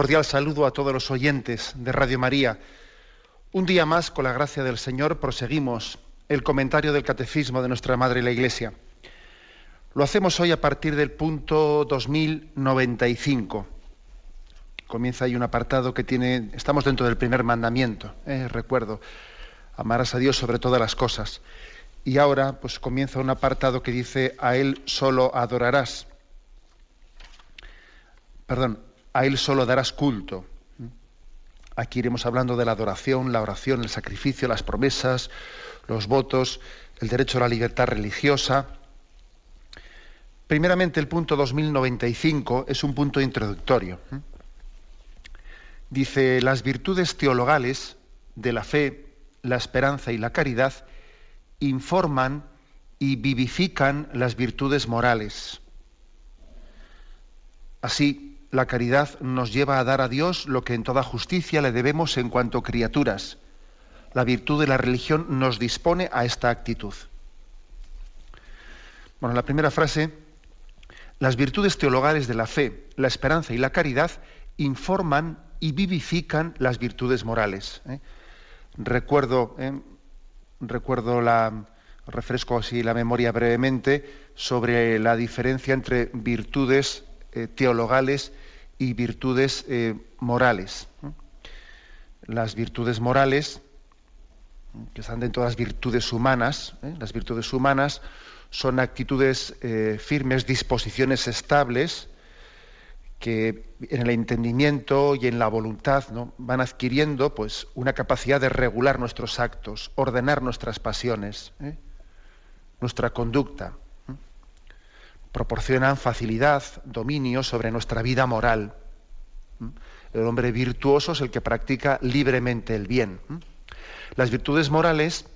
Cordial saludo a todos los oyentes de Radio María. Un día más, con la gracia del Señor, proseguimos el comentario del Catecismo de nuestra Madre la Iglesia. Lo hacemos hoy a partir del punto 2095. Comienza ahí un apartado que tiene, estamos dentro del primer mandamiento, eh, recuerdo, amarás a Dios sobre todas las cosas. Y ahora pues comienza un apartado que dice, a Él solo adorarás. Perdón, a Él solo darás culto. Aquí iremos hablando de la adoración, la oración, el sacrificio, las promesas, los votos, el derecho a la libertad religiosa. Primeramente, el punto 2095 es un punto introductorio. Dice, las virtudes teologales de la fe, la esperanza y la caridad informan y vivifican las virtudes morales. Así, la caridad nos lleva a dar a Dios lo que en toda justicia le debemos en cuanto criaturas. La virtud de la religión nos dispone a esta actitud. Bueno, la primera frase, las virtudes teologales de la fe, la esperanza y la caridad informan y vivifican las virtudes morales. ¿eh? Recuerdo, ¿eh? recuerdo la, refresco así la memoria brevemente sobre la diferencia entre virtudes eh, teologales y virtudes eh, morales. Las virtudes morales, que están dentro de las virtudes humanas, ¿eh? las virtudes humanas son actitudes firmes, disposiciones estables, que en el entendimiento y en la voluntad ¿no? van adquiriendo pues, una capacidad de regular nuestros actos, ordenar nuestras pasiones, nuestra conducta proporcionan facilidad, dominio sobre nuestra vida moral. El hombre virtuoso es el que practica libremente el bien. Las virtudes morales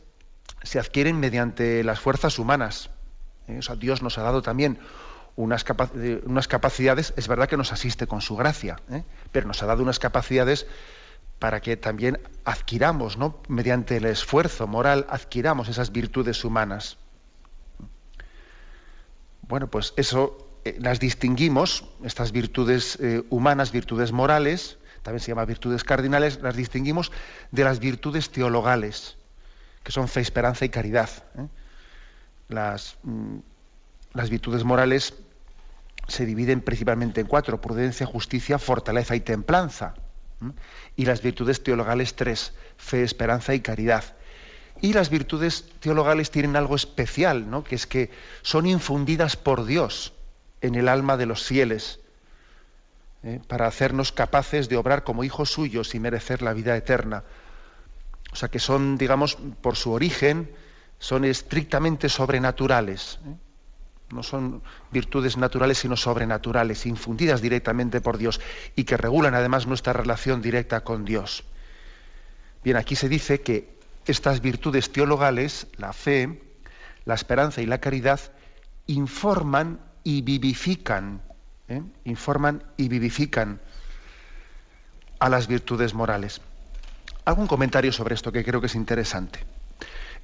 se adquieren mediante las fuerzas humanas. ¿Eh? Dios nos ha dado también unas, capacidades, es verdad que nos asiste con su gracia, ¿eh? pero nos ha dado unas capacidades para que también adquiramos, ¿no? mediante el esfuerzo moral, adquiramos esas virtudes humanas. Bueno, pues eso eh, las distinguimos, estas virtudes eh, humanas, virtudes morales, también se llama virtudes cardinales, las distinguimos de las virtudes teologales, que son fe, esperanza y caridad. ¿eh? Las, mm, las virtudes morales se dividen principalmente en cuatro, prudencia, justicia, fortaleza y templanza. Y las virtudes teologales tres, fe, esperanza y caridad. Y las virtudes teologales tienen algo especial, ¿no? que es que son infundidas por Dios en el alma de los fieles, ¿eh? para hacernos capaces de obrar como hijos suyos y merecer la vida eterna. O sea que son, digamos, por su origen, son estrictamente sobrenaturales. ¿eh? No son virtudes naturales, sino sobrenaturales, infundidas directamente por Dios y que regulan además nuestra relación directa con Dios. Bien, aquí se dice que estas virtudes teologales, la fe, la esperanza y la caridad, informan y vivifican, ¿eh? informan y vivifican a las virtudes morales. Hago un comentario sobre esto que creo que es interesante.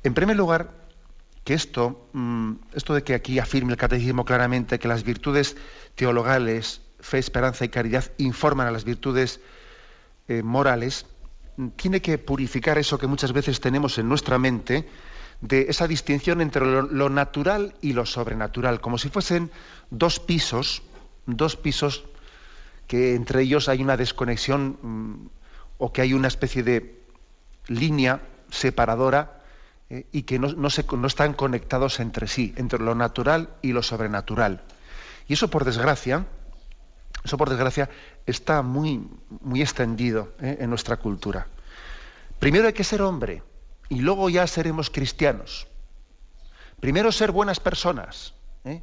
En primer lugar, que esto, mm, esto de que aquí afirme el catecismo claramente que las virtudes teologales, fe, esperanza y caridad informan a las virtudes eh, morales, tiene que purificar eso que muchas veces tenemos en nuestra mente, de esa distinción entre lo, natural y lo sobrenatural, como si fuesen dos pisos, dos pisos que entre ellos hay una desconexión mm, o que hay una especie de línea separadora eh, y que no, se, no están conectados entre sí, entre lo natural y lo sobrenatural. Y eso, por desgracia, eso, por desgracia, está muy, muy extendido ¿eh? en nuestra cultura. Primero hay que ser hombre y luego ya seremos cristianos. Primero ser buenas personas ¿eh?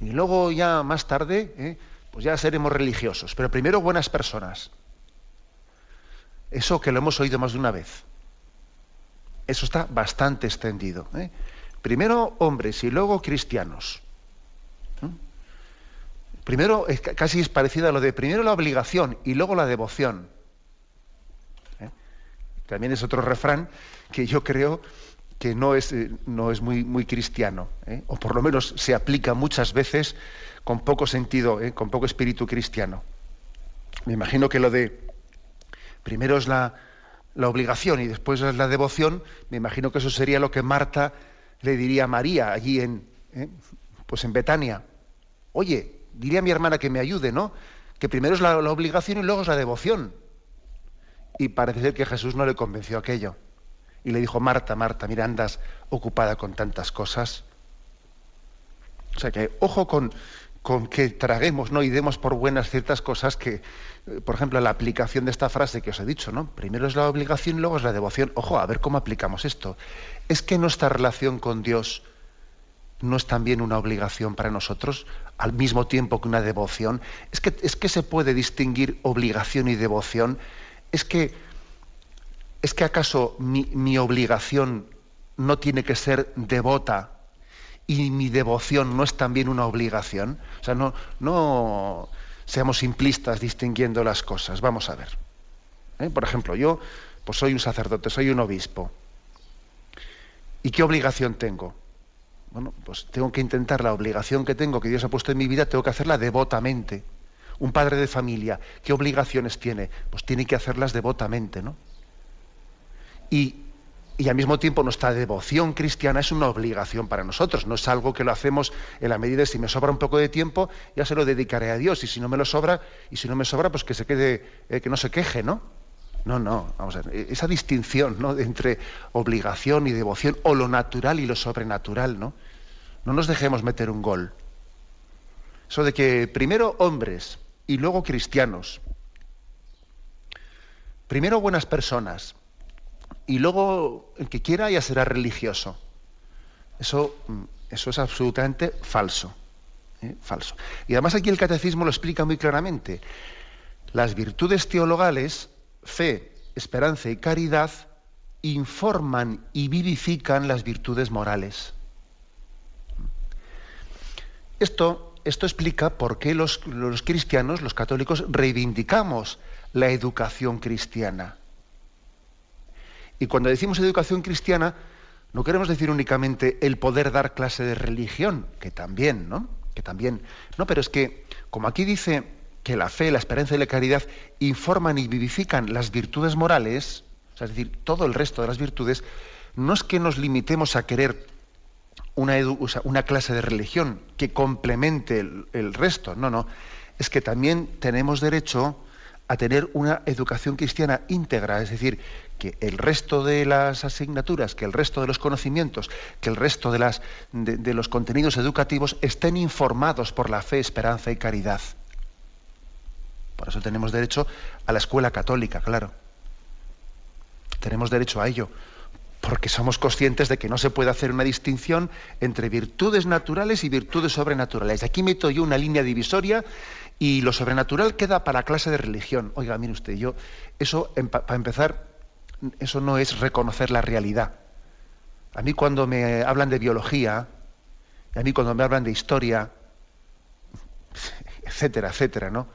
y luego ya más tarde, ¿eh? pues ya seremos religiosos, pero primero buenas personas. Eso que lo hemos oído más de una vez. Eso está bastante extendido. Primero hombres y luego cristianos. ¿Eh? Primero, casi es parecido a lo de primero la obligación y luego la devoción. ¿eh? También es otro refrán que yo creo que no es, no es muy, muy cristiano, o por lo menos se aplica muchas veces con poco sentido, con poco espíritu cristiano. Me imagino que lo de primero es la, obligación y después es la devoción, me imagino que eso sería lo que Marta le diría a María allí en, ¿eh? pues en Betania. Oye, diría a mi hermana que me ayude, ¿no? Que primero es la, obligación y luego es la devoción. Y parece ser que Jesús no le convenció aquello. Y le dijo, Marta, Marta, mira, andas ocupada con tantas cosas. O sea que ojo con, con que traguemos ¿no? y demos por buenas ciertas cosas que, eh, por ejemplo, la aplicación de esta frase que os he dicho, ¿no? Primero es la obligación luego es la devoción. Ojo, a ver cómo aplicamos esto. ¿Es que nuestra relación con Dios no es también una obligación para nosotros, al mismo tiempo que una devoción? ¿Es que, es que se puede distinguir obligación y devoción? ¿Es que, es que acaso mi, obligación no tiene que ser devota y mi devoción no es también una obligación. O sea, no, no seamos simplistas distinguiendo las cosas. Vamos a ver. ¿Eh? Por ejemplo, yo pues soy un sacerdote, soy un obispo. ¿Y qué obligación tengo? Bueno, pues tengo que intentar la obligación que tengo, que Dios ha puesto en mi vida, tengo que hacerla devotamente. Un padre de familia, ¿qué obligaciones tiene? Pues tiene que hacerlas devotamente, ¿no? Y y al mismo tiempo nuestra devoción cristiana es una obligación para nosotros, no es algo que lo hacemos en la medida de si me sobra un poco de tiempo, ya se lo dedicaré a Dios, y si no me lo sobra, y si no me sobra, pues que se quede, eh, que no se queje, ¿no? No, no, vamos a ver, e-, esa distinción ¿no? entre obligación y devoción, o lo natural y lo sobrenatural, ¿no? No nos dejemos meter un gol. Eso de que primero hombres y luego cristianos, primero buenas personas, y luego el que quiera ya será religioso. Eso, mm, eso es absolutamente falso. ¿eh? Falso. Y además aquí el catecismo lo explica muy claramente. Las virtudes teologales, fe, esperanza y caridad, informan y vivifican las virtudes morales. Esto, explica por qué los, los cristianos, los católicos, reivindicamos la educación cristiana. Y cuando decimos educación cristiana, no queremos decir únicamente el poder dar clase de religión, que también, ¿no? Que también. No, pero es que, como aquí dice que la fe, la esperanza y la caridad informan y vivifican las virtudes morales, es decir, todo el resto de las virtudes, no es que nos limitemos a querer una, una clase de religión que complemente el resto, no, no, es que también tenemos derecho a tener una educación cristiana íntegra, es decir, que el resto de las asignaturas, que el resto de los conocimientos, que el resto de, las, de, los contenidos educativos estén informados por la fe, esperanza y caridad. Por eso tenemos derecho a la escuela católica, claro. Tenemos derecho a ello, porque somos conscientes de que no se puede hacer una distinción entre virtudes naturales y virtudes sobrenaturales. Aquí meto yo una línea divisoria y lo sobrenatural queda para clase de religión. Oiga, mire usted, yo, eso, para empezar, eso no es reconocer la realidad. A mí cuando me hablan de biología, a mí cuando me hablan de historia, etcétera, etcétera, ¿no?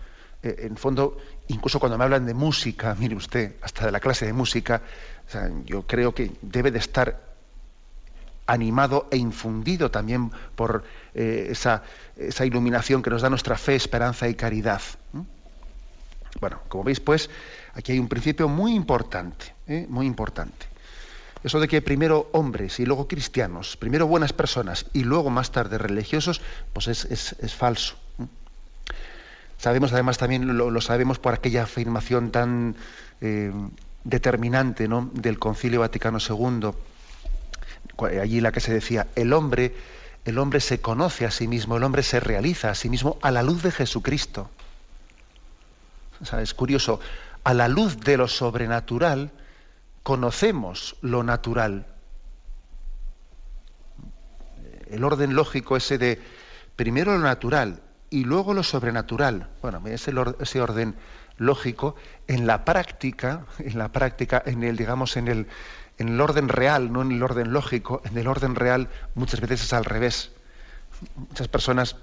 Eh, en fondo, incluso cuando me hablan de música, mire usted, hasta de la clase de música, yo creo que debe de estar animado e infundido también por eh, esa, iluminación que nos da nuestra fe, esperanza y caridad. Bueno, como veis, pues, aquí hay un principio muy importante, ¿eh? muy importante. Eso de que primero hombres y luego cristianos, primero buenas personas y luego más tarde religiosos, pues es, falso. Sabemos además también, lo, sabemos por aquella afirmación tan eh, determinante ¿no? del Concilio Vaticano II, allí la que se decía, el hombre, el hombre se conoce a sí mismo, el hombre se realiza a sí mismo a la luz de Jesucristo. es curioso, a la luz de lo sobrenatural conocemos lo natural. El orden lógico ese de primero lo natural y luego lo sobrenatural. Bueno, ese, ese orden lógico en la práctica, en la práctica, en el, digamos, en el, en el orden real, no en el orden lógico, en el orden real muchas veces es al revés. Muchas personas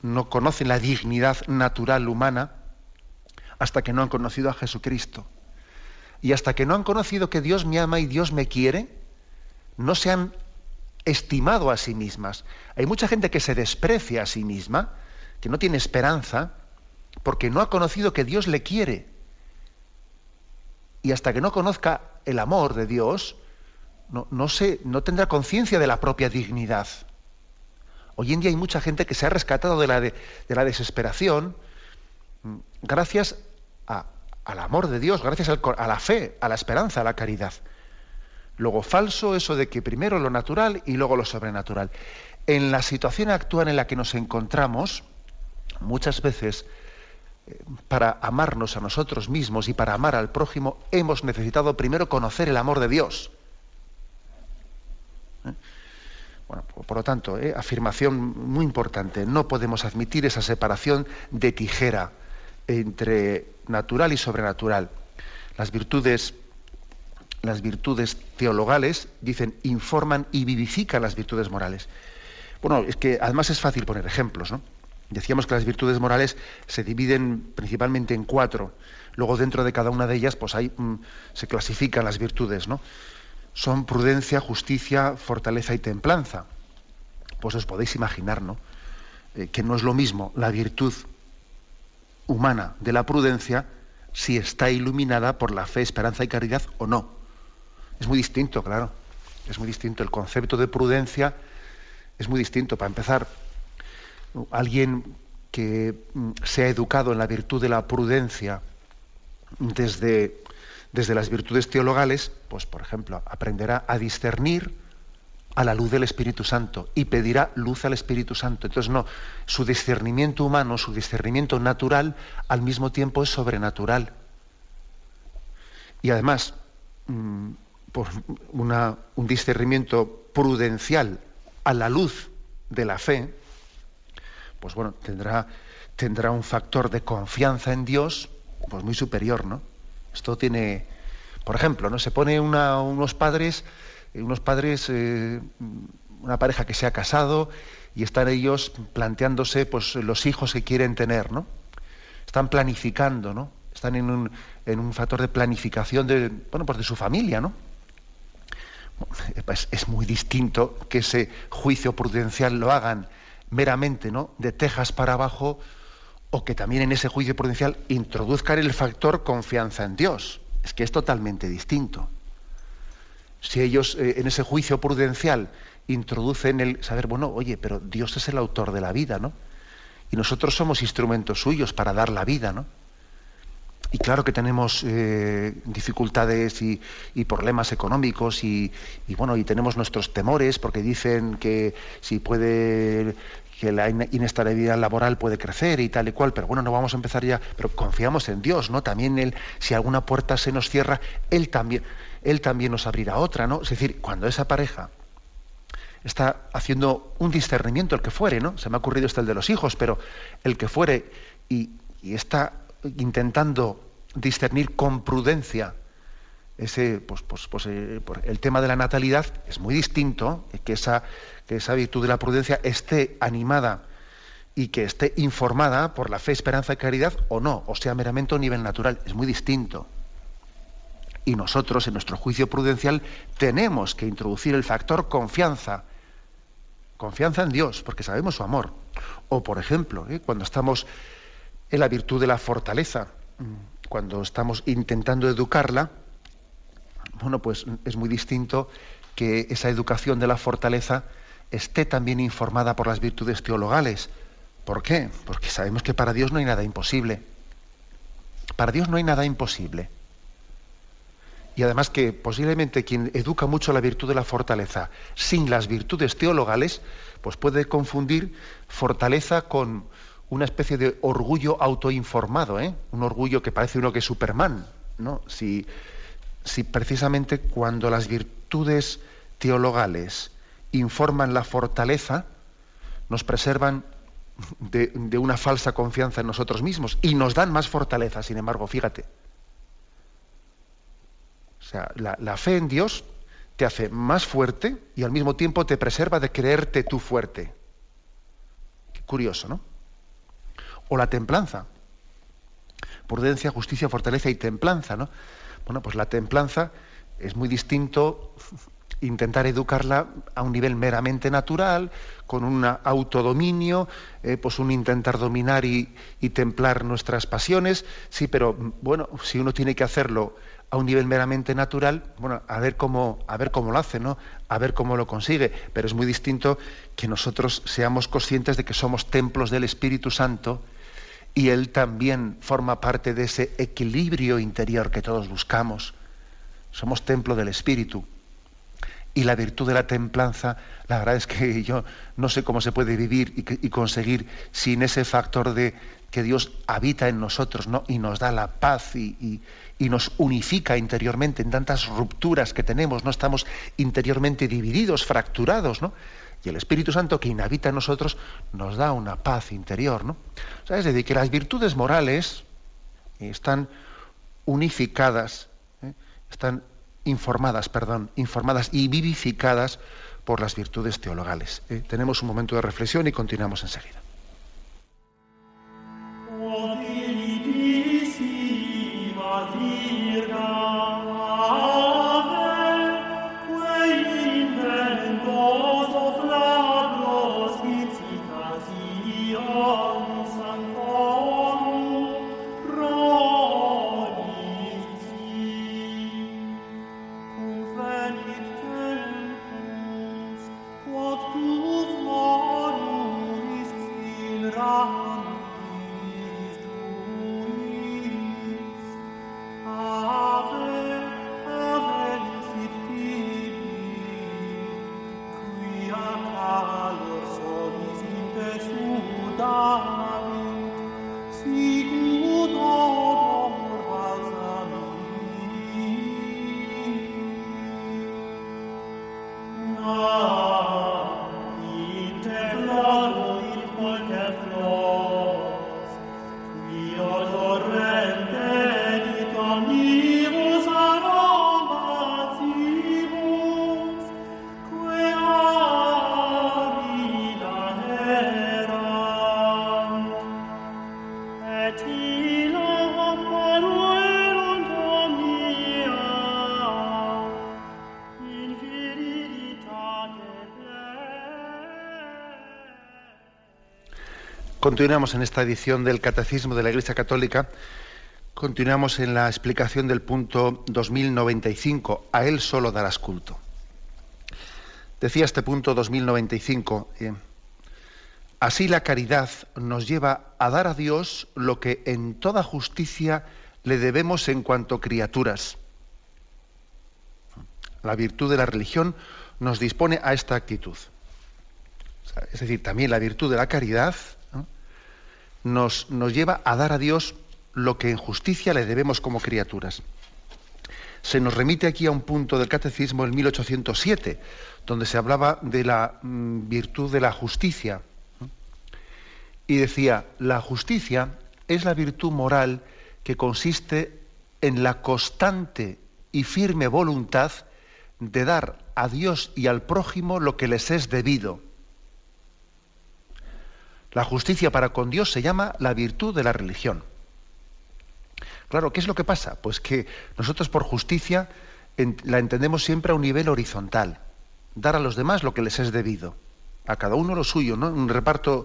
no conocen la dignidad natural humana hasta que no han conocido a Jesucristo. Y hasta que no han conocido que Dios me ama y Dios me quiere, no se han estimado a sí mismas. Hay mucha gente que se desprecia a sí misma, que no tiene esperanza, porque no ha conocido que Dios le quiere. Y hasta que no conozca el amor de Dios, no, no, no tendrá conciencia de la propia dignidad. Hoy en día hay mucha gente que se ha rescatado de la, de, la desesperación mm, gracias al amor de Dios, gracias a la fe, a la esperanza, a la caridad. Luego, falso eso de que primero lo natural y luego lo sobrenatural. En la situación actual en la que nos encontramos, muchas veces eh, para amarnos a nosotros mismos y para amar al prójimo, hemos necesitado primero conocer el amor de Dios. ¿Eh? Bueno, por lo tanto, ¿eh? afirmación muy importante, no podemos admitir esa separación de tijera entre natural y sobrenatural. Las virtudes las virtudes teologales, dicen, informan y vivifican las virtudes morales. Bueno, es que además es fácil poner ejemplos, ¿no? Decíamos que las virtudes morales se dividen principalmente en cuatro. Luego dentro de cada una de ellas, pues ahí mm, se clasifican las virtudes, ¿no? Son prudencia, justicia, fortaleza y templanza. Pues os podéis imaginar, ¿no? Eh, que no es lo mismo la virtud humana de la prudencia si está iluminada por la fe, esperanza y caridad o no. Es muy distinto, claro. Es muy distinto. El concepto de prudencia es muy distinto. Para empezar, alguien que mm, se ha educado en la virtud de la prudencia desde, desde las virtudes teologales, pues por ejemplo, aprenderá a discernir a la luz del Espíritu Santo y pedirá luz al Espíritu Santo. Entonces, no, su discernimiento humano, su discernimiento natural, al mismo tiempo es sobrenatural. Y además, mm, por un discernimiento prudencial a la luz de la fe, pues bueno, tendrá, tendrá un factor de confianza en Dios pues muy superior, ¿no? Esto tiene, por ejemplo, ¿no? Se pone unos padres, unos padres, eh, una pareja que se ha casado y están ellos planteándose pues los hijos que quieren tener, ¿no? Están planificando, ¿no? Están en un, en un factor de planificación de, bueno, pues de su familia, ¿no? Es muy distinto que ese juicio prudencial lo hagan meramente ¿no? de tejas para abajo o que también en ese juicio prudencial introduzcan el factor confianza en Dios. Es que es totalmente distinto. Si ellos eh, en ese juicio prudencial introducen el saber, bueno, oye, pero Dios es el autor de la vida, ¿no? Y nosotros somos instrumentos suyos para dar la vida, ¿no? Y claro que tenemos eh, dificultades y, problemas económicos y, bueno y tenemos nuestros temores porque dicen que si puede que la inestabilidad laboral puede crecer y tal y cual, pero bueno, no vamos a empezar ya, pero confiamos en Dios, ¿no? También él, si alguna puerta se nos cierra, él también, él también nos abrirá otra, ¿no? Es decir, cuando esa pareja está haciendo un discernimiento, el que fuere, ¿no? Se me ha ocurrido este el de los hijos, pero el que fuere y, y está intentando discernir con prudencia ese, pues, pues, pues eh, el tema de la natalidad, es muy distinto que esa, que esa virtud de la prudencia esté animada y que esté informada por la fe, esperanza y caridad o no, o sea, meramente a nivel natural. Es muy distinto. Y nosotros, en nuestro juicio prudencial, tenemos que introducir el factor confianza. Confianza en Dios, porque sabemos su amor. O, por ejemplo, ¿eh? cuando estamos en la virtud de la fortaleza, cuando estamos intentando educarla, bueno, pues es muy distinto que esa educación de la fortaleza esté también informada por las virtudes teologales. ¿Por qué? Porque sabemos que para Dios no hay nada imposible. Para Dios no hay nada imposible. Y además que posiblemente quien educa mucho la virtud de la fortaleza sin las virtudes teologales, pues puede confundir fortaleza con, una especie de orgullo autoinformado, ¿eh? un orgullo que parece uno que es Superman, ¿no? Si, si precisamente cuando las virtudes teologales informan la fortaleza, nos preservan de, una falsa confianza en nosotros mismos y nos dan más fortaleza, sin embargo, fíjate. O sea, la, la fe en Dios te hace más fuerte y al mismo tiempo te preserva de creerte tú fuerte. Qué curioso, ¿no? O la templanza. Prudencia, justicia, fortaleza y templanza, ¿no? Bueno, pues la templanza es muy distinto intentar educarla a un nivel meramente natural, con un autodominio, eh, pues un intentar dominar y, templar nuestras pasiones, sí, pero bueno, si uno tiene que hacerlo a un nivel meramente natural, bueno, a ver cómo, a ver cómo lo hace, ¿no? A ver cómo lo consigue. Pero es muy distinto que nosotros seamos conscientes de que somos templos del Espíritu Santo y Él también forma parte de ese equilibrio interior que todos buscamos. Somos templo del Espíritu y la virtud de la templanza, la verdad es que yo no sé cómo se puede vivir y, conseguir sin ese factor de que Dios habita en nosotros ¿no? y nos da la paz y, nos unifica interiormente en tantas rupturas que tenemos, no estamos interiormente divididos, fracturados, ¿no? Y el Espíritu Santo que inhabita en nosotros nos da una paz interior, ¿no? es decir, que las virtudes morales están unificadas, ¿eh? están informadas, perdón, informadas y vivificadas por las virtudes teologales. ¿eh? Tenemos un momento de reflexión y continuamos enseguida. Continuamos en esta edición del Catecismo de la Iglesia Católica. Continuamos en la explicación del punto 2095. A Él solo darás culto. Decía este punto 2095. Eh, así la caridad nos lleva a dar a Dios lo que en toda justicia le debemos en cuanto criaturas. La virtud de la religión nos dispone a esta actitud. Es decir, también la virtud de la caridad nos, lleva a dar a Dios lo que en justicia le debemos como criaturas. Se nos remite aquí a un punto del Catecismo en 1807, donde se hablaba de la mm, virtud de la justicia. Y decía, la justicia es la virtud moral que consiste en la constante y firme voluntad de dar a Dios y al prójimo lo que les es debido la justicia para con Dios se llama la virtud de la religión. Claro, ¿qué es lo que pasa? Pues que nosotros por justicia la entendemos siempre a un nivel horizontal, dar a los demás lo que les es debido, a cada uno lo suyo, un reparto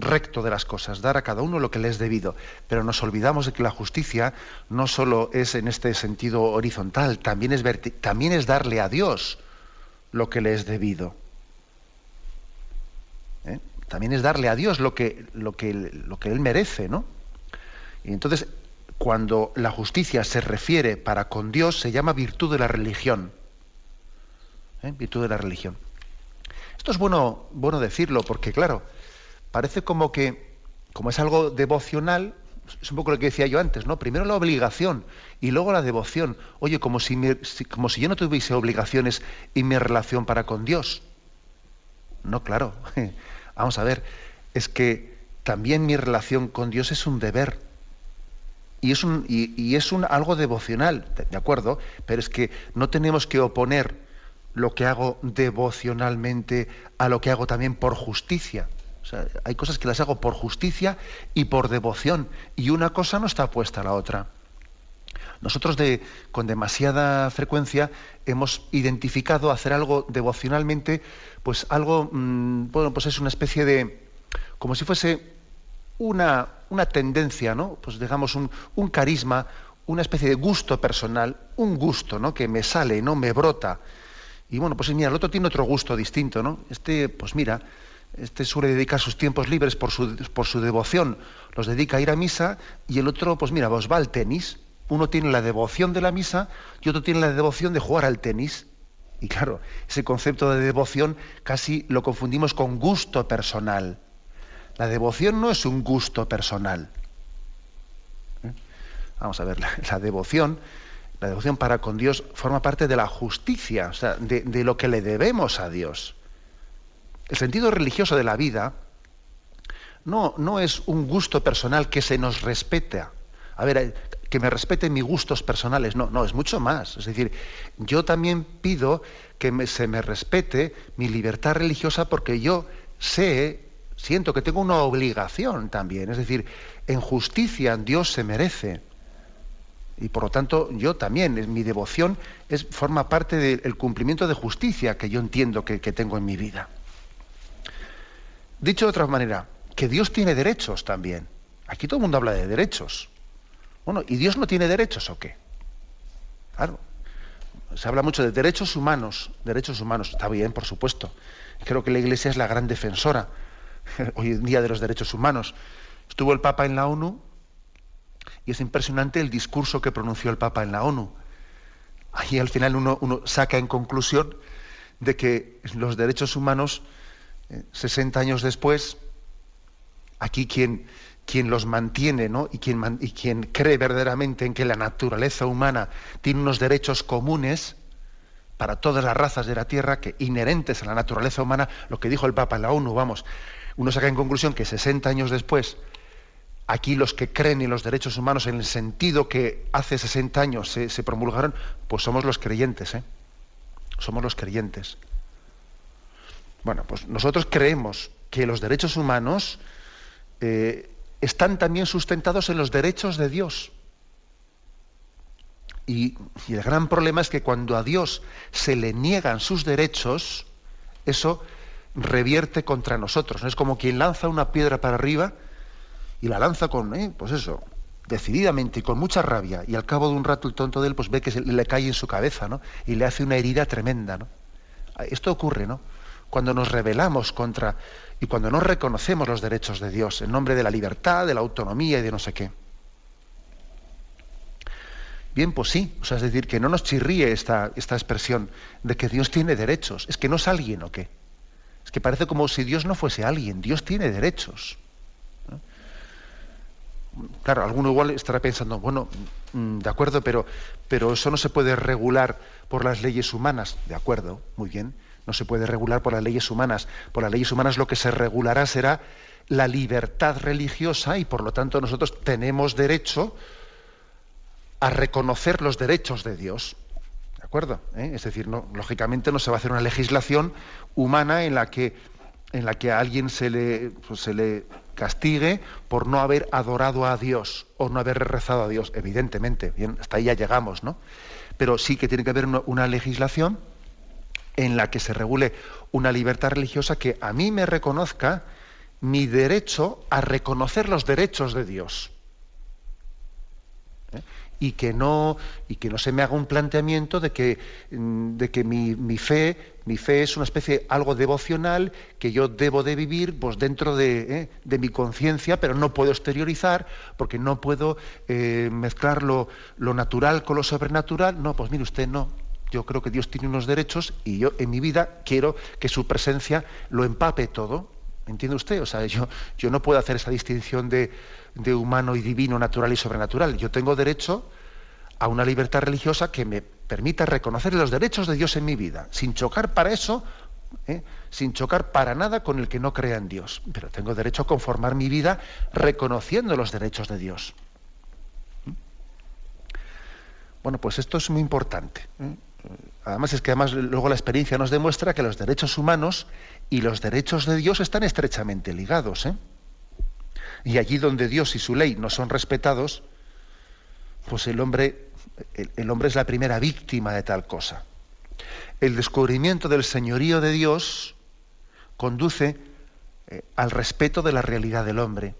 recto de las cosas, dar a cada uno lo que le es debido. Pero nos olvidamos de que la justicia no solo es en este sentido horizontal, también es, también es darle a Dios lo que le es debido. ¿Eh? También es darle a Dios lo que, lo que, lo que Él merece, ¿no? Y entonces, cuando la justicia se refiere para con Dios, se llama virtud de la religión. ¿Eh? Virtud de la religión. Esto es bueno, bueno decirlo, porque claro, parece como que, como es algo devocional, es un poco lo que decía yo antes, ¿no? Primero la obligación y luego la devoción. Oye, como si, como si yo no tuviese obligaciones en mi relación para con Dios. No, claro. Vamos a ver, es que también mi relación con Dios es un deber. Y es, un, y, es un, algo devocional, ¿de acuerdo? Pero es que no tenemos que oponer lo que hago devocionalmente a lo que hago también por justicia. O sea, hay cosas que las hago por justicia y por devoción, y una cosa no está puesta a la otra. Nosotros con demasiada frecuencia hemos identificado hacer algo devocionalmente, pues algo, mm, bueno, pues es una especie de, como si fuese una, una tendencia, ¿no? Pues digamos un, un, carisma, una especie de gusto personal, un gusto, ¿no? Que me sale, ¿no? Me brota. Y bueno, pues mira, el otro tiene otro gusto distinto, ¿no? Este, pues mira, este suele dedicar sus tiempos libres por su, por su devoción, los dedica a ir a misa, y el otro, pues mira, pues va al tenis. Uno tiene la devoción de la misa y otro tiene la devoción de jugar al tenis. Y claro, ese concepto de devoción casi lo confundimos con gusto personal. La devoción no es un gusto personal. ¿Eh? Vamos a ver, la, devoción, la devoción para con Dios forma parte de la justicia, o sea, de, lo que le debemos a Dios. El sentido religioso de la vida no, no es un gusto personal que se nos respete. A ver, que me respeten mis gustos personales. No, no, es mucho más. Es decir, yo también pido que se me respete mi libertad religiosa porque yo sé siento que tengo una obligación también. Es decir, en justicia Dios se merece. Y por lo tanto, yo también, mi devoción es, forma parte del cumplimiento de justicia que yo entiendo que, tengo en mi vida. Dicho de otra manera, que Dios tiene derechos también. Aquí todo el mundo habla de derechos. Bueno, ¿y Dios no tiene derechos o qué? Claro. Se habla mucho de derechos humanos, derechos humanos. Está bien, por supuesto. Creo que la Iglesia es la gran defensora hoy en día de los derechos humanos. Estuvo el Papa en la ONU y es impresionante el discurso que pronunció el Papa en la ONU. Ahí al final uno, saca en conclusión de que los derechos humanos, 60 eh, años después, aquí quien, quien los mantiene ¿no? y, quien, y quien cree verdaderamente en que la naturaleza humana tiene unos derechos comunes, para todas las razas de la Tierra, que inherentes a la naturaleza humana, lo que dijo el Papa en la ONU, vamos, uno saca en conclusión que 60 años después, aquí los que creen en los derechos humanos en el sentido que hace 60 años se, promulgaron, pues somos los creyentes, ¿eh? Somos los creyentes. Bueno, pues nosotros creemos que los derechos humanos eh, están también sustentados en los derechos de Dios. y, el gran problema es que cuando a Dios se le niegan sus derechos, eso revierte contra nosotros. Es como quien lanza una piedra para arriba y la lanza con, eh, pues eso, decididamente y con mucha rabia, y al cabo de un rato el tonto de él pues ve que le cae en su cabeza, ¿no? Y le hace una herida tremenda, ¿no? Esto ocurre, ¿no? Cuando nos rebelamos contra y cuando no reconocemos los derechos de Dios en nombre de la libertad, de la autonomía y de no sé qué. Bien, pues sí, o sea, es decir, que no nos chirríe esta, esta expresión de que Dios tiene derechos. ¿Es que no es alguien o qué? Es que parece como si Dios no fuese alguien. Dios tiene derechos. Claro, alguno igual estará pensando, bueno, mm, de acuerdo, pero, pero eso no se puede regular por las leyes humanas. De acuerdo, muy bien. No se puede regular por las leyes humanas. Por las leyes humanas lo que se regulará será la libertad religiosa y por lo tanto nosotros tenemos derecho a reconocer los derechos de Dios acuerdo? ¿Eh? Es decir, no, lógicamente no se va a hacer una legislación humana en la que, en la que a alguien se le, pues, se le castigue por no haber adorado a Dios o no haber rezado a Dios. Evidentemente, bien, hasta ahí ya llegamos, ¿no? Pero sí que tiene que haber una, legislación en la que se regule una libertad religiosa que a mí me reconozca mi derecho a reconocer los derechos de Dios. ¿Eh? y que no, y que no se me haga un planteamiento de que, mm, de que mi, fe, mi fe es una especie algo devocional que yo debo de vivir pues, dentro de, ¿eh? mi conciencia, pero no puedo exteriorizar porque no puedo eh, mezclar lo, natural con lo sobrenatural. No, pues mire usted, no. Yo creo que Dios tiene unos derechos y yo en mi vida quiero que su presencia lo empape todo. ¿Entiende usted? O sea, yo, yo no puedo hacer esa distinción de, de humano y divino, natural y sobrenatural. Yo tengo derecho a una libertad religiosa que me permita reconocer los derechos de Dios en mi vida, sin chocar para eso ¿eh? sin chocar para nada con el que no crea en Dios. Pero tengo derecho a conformar mi vida reconociendo los derechos de Dios. ¿Mm? Bueno, pues esto es muy importante. ¿eh? Además es que además luego la experiencia nos demuestra que los derechos humanos y los derechos de Dios están estrechamente ligados. ¿eh? Y allí donde Dios y su ley no son respetados, pues el hombre, el hombre es la primera víctima de tal cosa el descubrimiento del señorío de Dios conduce eh, al respeto de la realidad del hombre.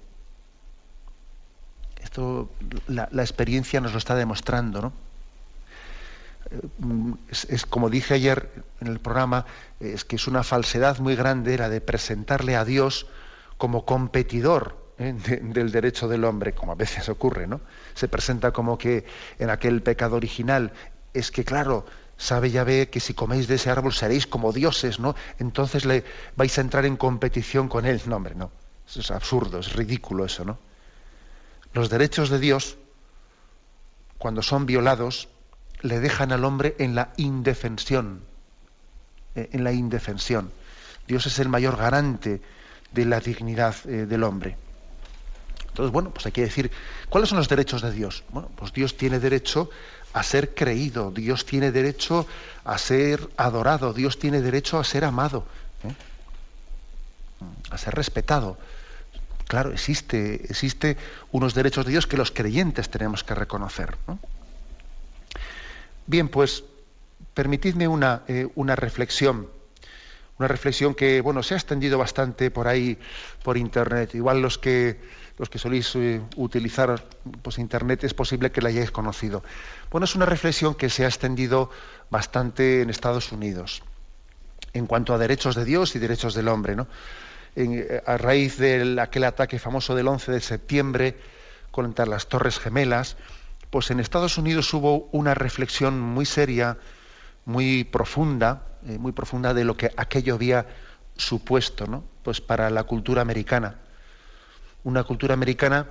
Esto la, experiencia nos lo está demostrando, ¿no? Es, como dije ayer en el programa, es que es una falsedad muy grande la de presentarle a Dios como competidor ¿eh? del derecho del hombre, como a veces ocurre, ¿no? Se presenta como que en aquel pecado original es que, claro, sabe ve que si coméis de ese árbol seréis como dioses, ¿no? Entonces le vais a entrar en competición con él. No, hombre, no. Es absurdo, es ridículo eso, ¿no? Los derechos de Dios, cuando son violados, le dejan al hombre en la indefensión. Eh, en la indefensión. Dios es el mayor garante de la dignidad eh, del hombre. Entonces, bueno, pues hay que decir, ¿cuáles son los derechos de Dios? Bueno, pues Dios tiene derecho a ser creído, Dios tiene derecho a ser adorado, Dios tiene derecho a ser amado, ¿eh? a ser respetado. Claro, existe, existe unos derechos de Dios que los creyentes tenemos que reconocer. Bien, pues permitidme una, eh, una reflexión una reflexión que bueno se ha extendido bastante por ahí por internet igual los que los que soléis eh, utilizar pues, Internet es posible que la hayáis conocido. Bueno, es una reflexión que se ha extendido bastante en Estados Unidos en cuanto a derechos de Dios y derechos del hombre. ¿no? Eh, a raíz de aquel ataque famoso del 11 de septiembre contra las Torres Gemelas, pues en Estados Unidos hubo una reflexión muy seria, muy profunda, eh, muy profunda de lo que aquello había supuesto ¿no? pues para la cultura americana una cultura americana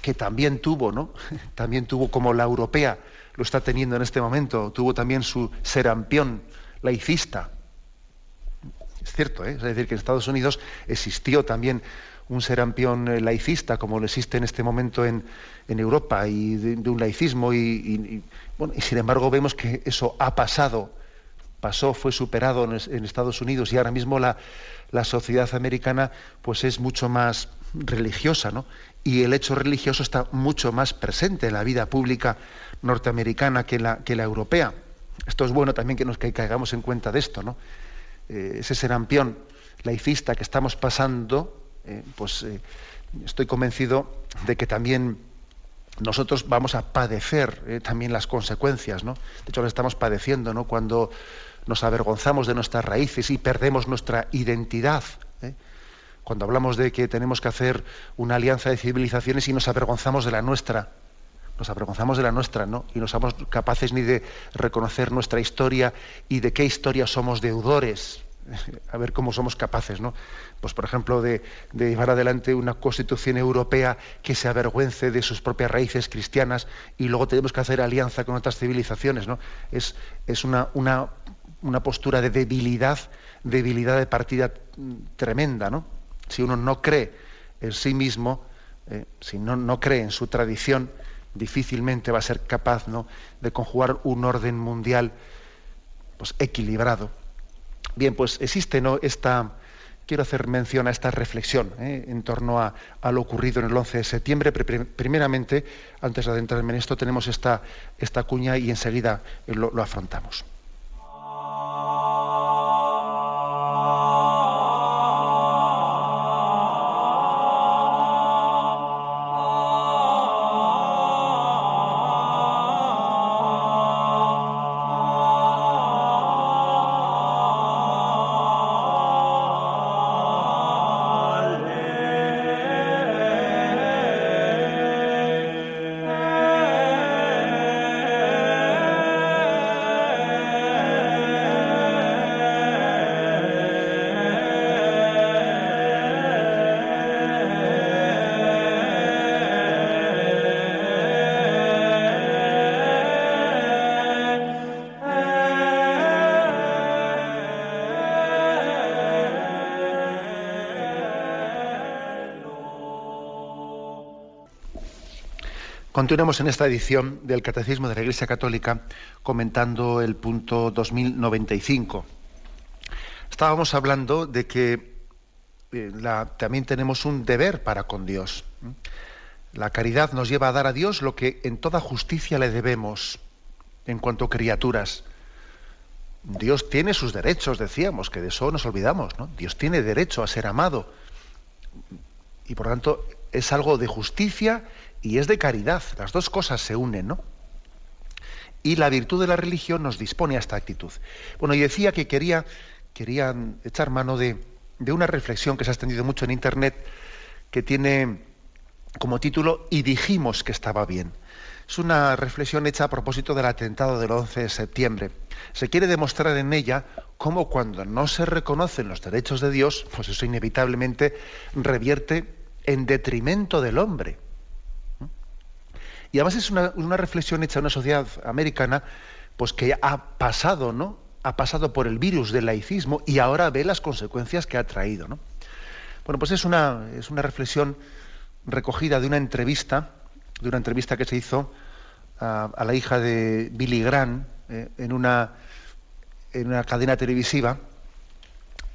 que también tuvo, ¿no? También tuvo como la europea lo está teniendo en este momento, tuvo también su serampión laicista. Es cierto, ¿eh? es decir, que en Estados Unidos existió también un serampión eh, laicista como lo existe en este momento en, Europa y de, un laicismo y, bueno, y sin embargo vemos que eso ha pasado, pasó, fue superado en, Estados Unidos y ahora mismo la, la sociedad americana pues es mucho más religiosa, ¿no? Y el hecho religioso está mucho más presente en la vida pública norteamericana que la, que la europea. Esto es bueno también que nos caigamos en cuenta de esto, ¿no? Eh, ese serampión laicista que estamos pasando, eh, pues eh, estoy convencido de que también nosotros vamos a padecer también las consecuencias, ¿no? De hecho, lo estamos padeciendo, ¿no? Cuando nos avergonzamos de nuestras raíces y perdemos nuestra identidad cuando hablamos de que tenemos que hacer una alianza de civilizaciones y nos avergonzamos de la nuestra. Nos avergonzamos de la nuestra, ¿no? Y no somos capaces ni de reconocer nuestra historia y de qué historia somos deudores. A ver cómo somos capaces, ¿no? Pues, por ejemplo, de, llevar adelante una constitución europea que se avergüence de sus propias raíces cristianas y luego tenemos que hacer alianza con otras civilizaciones, ¿no? Es, es una, una, una postura de debilidad, debilidad de partida tremenda, ¿no? Si uno no cree en sí mismo, eh, si no, no, cree en su tradición, difícilmente va a ser capaz ¿no? de conjugar un orden mundial pues, equilibrado. Bien, pues existe ¿no? esta, quiero hacer mención a esta reflexión ¿eh? en torno a, lo ocurrido en el 11 de septiembre. Primeramente, antes de adentrarme en esto, tenemos esta, esta cuña y enseguida lo afrontamos. Continuemos en esta edición del Catecismo de la Iglesia Católica comentando el punto 2095. Estábamos hablando de que eh, también tenemos un deber para con Dios. La caridad nos lleva a dar a Dios lo que en toda justicia le debemos en cuanto criaturas. Dios tiene sus derechos, decíamos, que de eso nos olvidamos. ¿no? Dios tiene derecho a ser amado. Y por tanto es algo de justicia y es de caridad. Las dos cosas se unen, ¿no? Y la virtud de la religión nos dispone a esta actitud. Bueno, y decía que quería, querían echar mano de, de una reflexión que se ha extendido mucho en Internet, que tiene como título Y dijimos que estaba bien. Es una reflexión hecha a propósito del atentado del 11 de septiembre. Se quiere demostrar en ella cómo cuando no se reconocen los derechos de Dios, pues eso inevitablemente revierte en detrimento del hombre. Y además es una, reflexión hecha en una sociedad americana pues que ha pasado, ¿no? Ha pasado por el virus del laicismo y ahora ve las consecuencias que ha traído, ¿no? Bueno, pues es una, es una reflexión recogida de una entrevista, de una entrevista que se hizo a, la hija de Billy Graham eh, en, una, en una cadena televisiva,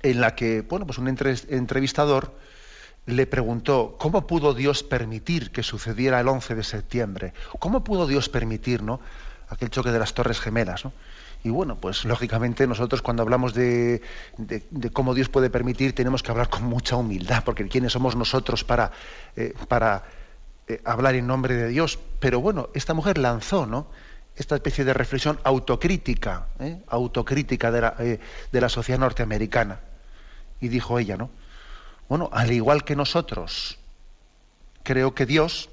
en la que, bueno, pues un entrevistador le preguntó, ¿cómo pudo Dios permitir que sucediera el 11 de septiembre? ¿Cómo pudo Dios permitir ¿no? aquel choque de las Torres Gemelas? Y bueno, pues lógicamente nosotros cuando hablamos de, cómo Dios puede permitir tenemos que hablar con mucha humildad, porque ¿quiénes somos nosotros para, eh, eh, hablar en nombre de Dios? Pero bueno, esta mujer lanzó ¿no? esta especie de reflexión autocrítica, ¿eh? autocrítica de la, de la sociedad norteamericana. Y dijo ella, ¿no? Bueno, al igual que nosotros, creo que Dios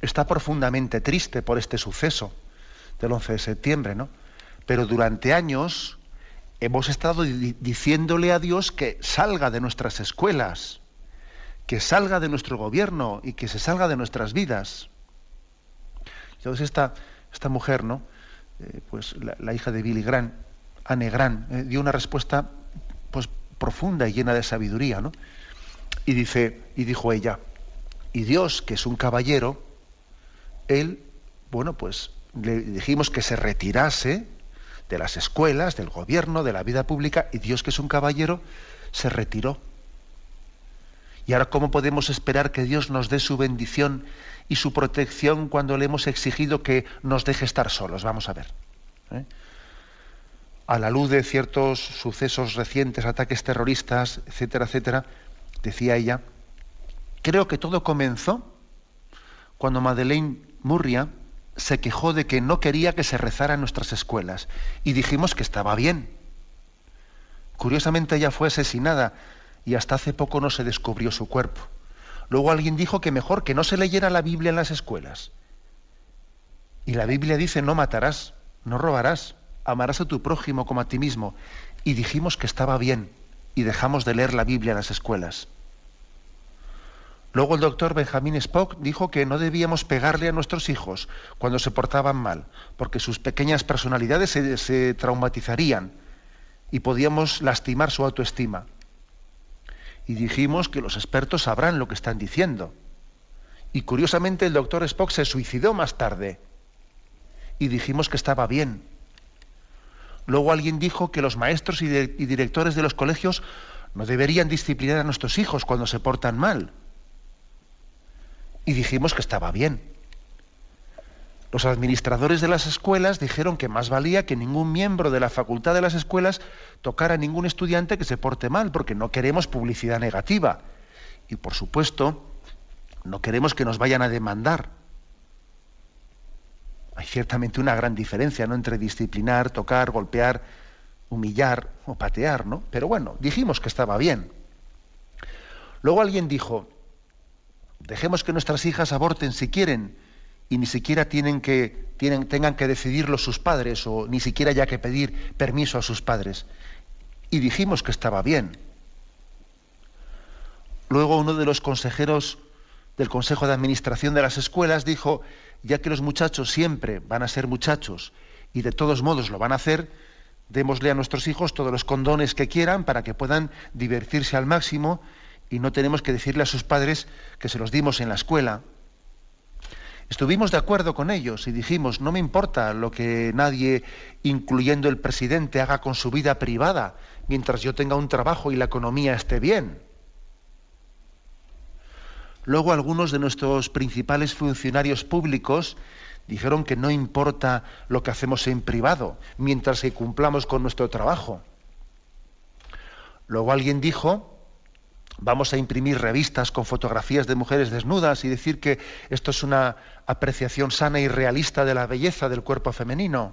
está profundamente triste por este suceso del 11 de septiembre, ¿no? Pero durante años hemos estado diciéndole a Dios que salga de nuestras escuelas, que salga de nuestro gobierno y que se salga de nuestras vidas. Entonces esta, esta mujer, ¿no? Eh, pues la, hija de Billy Grant, Anne Grant, eh, dio una respuesta pues profunda y llena de sabiduría, ¿no? Y dice, y dijo ella, y Dios, que es un caballero, él, bueno, pues le dijimos que se retirase de las escuelas, del gobierno, de la vida pública, y Dios, que es un caballero, se retiró. Y ahora, ¿cómo podemos esperar que Dios nos dé su bendición y su protección cuando le hemos exigido que nos deje estar solos? Vamos a ver. ¿eh? A la luz de ciertos sucesos recientes, ataques terroristas, etcétera, etcétera, decía ella, creo que todo comenzó cuando Madeleine Murria se quejó de que no quería que se rezara en nuestras escuelas y dijimos que estaba bien. Curiosamente ella fue asesinada y hasta hace poco no se descubrió su cuerpo. Luego alguien dijo que mejor que no se leyera la Biblia en las escuelas. Y la Biblia dice no matarás, no robarás, amarás a tu prójimo como a ti mismo. Y dijimos que estaba bien y dejamos de leer la Biblia en las escuelas. Luego el doctor Benjamin Spock dijo que no debíamos pegarle a nuestros hijos cuando se portaban mal, porque sus pequeñas personalidades se, traumatizarían y podíamos lastimar su autoestima. Y dijimos que los expertos sabrán lo que están diciendo. Y curiosamente el doctor Spock se suicidó más tarde. Y dijimos que estaba bien. Luego alguien dijo que los maestros y directores de los colegios no deberían disciplinar a nuestros hijos cuando se portan mal y dijimos que estaba bien. Los administradores de las escuelas dijeron que más valía que ningún miembro de la facultad de las escuelas tocara a ningún estudiante que se porte mal, porque no queremos publicidad negativa. Y por supuesto, no queremos que nos vayan a demandar. Hay ciertamente una gran diferencia ¿no? entre disciplinar, tocar, golpear, humillar o patear, ¿no? Pero bueno, dijimos que estaba bien. Luego alguien dijo, Dejemos que nuestras hijas aborten si quieren y ni siquiera tienen que, tienen, tengan que decidirlo sus padres o ni siquiera haya que pedir permiso a sus padres. Y dijimos que estaba bien. Luego uno de los consejeros del Consejo de Administración de las escuelas dijo, ya que los muchachos siempre van a ser muchachos y de todos modos lo van a hacer, démosle a nuestros hijos todos los condones que quieran para que puedan divertirse al máximo y no tenemos que decirle a sus padres que se los dimos en la escuela. Estuvimos de acuerdo con ellos y dijimos, no me importa lo que nadie, incluyendo el presidente, haga con su vida privada, mientras yo tenga un trabajo y la economía esté bien. Luego algunos de nuestros principales funcionarios públicos dijeron que no importa lo que hacemos en privado, mientras que cumplamos con nuestro trabajo. Luego alguien dijo vamos a imprimir revistas con fotografías de mujeres desnudas y decir que esto es una apreciación sana y realista de la belleza del cuerpo femenino.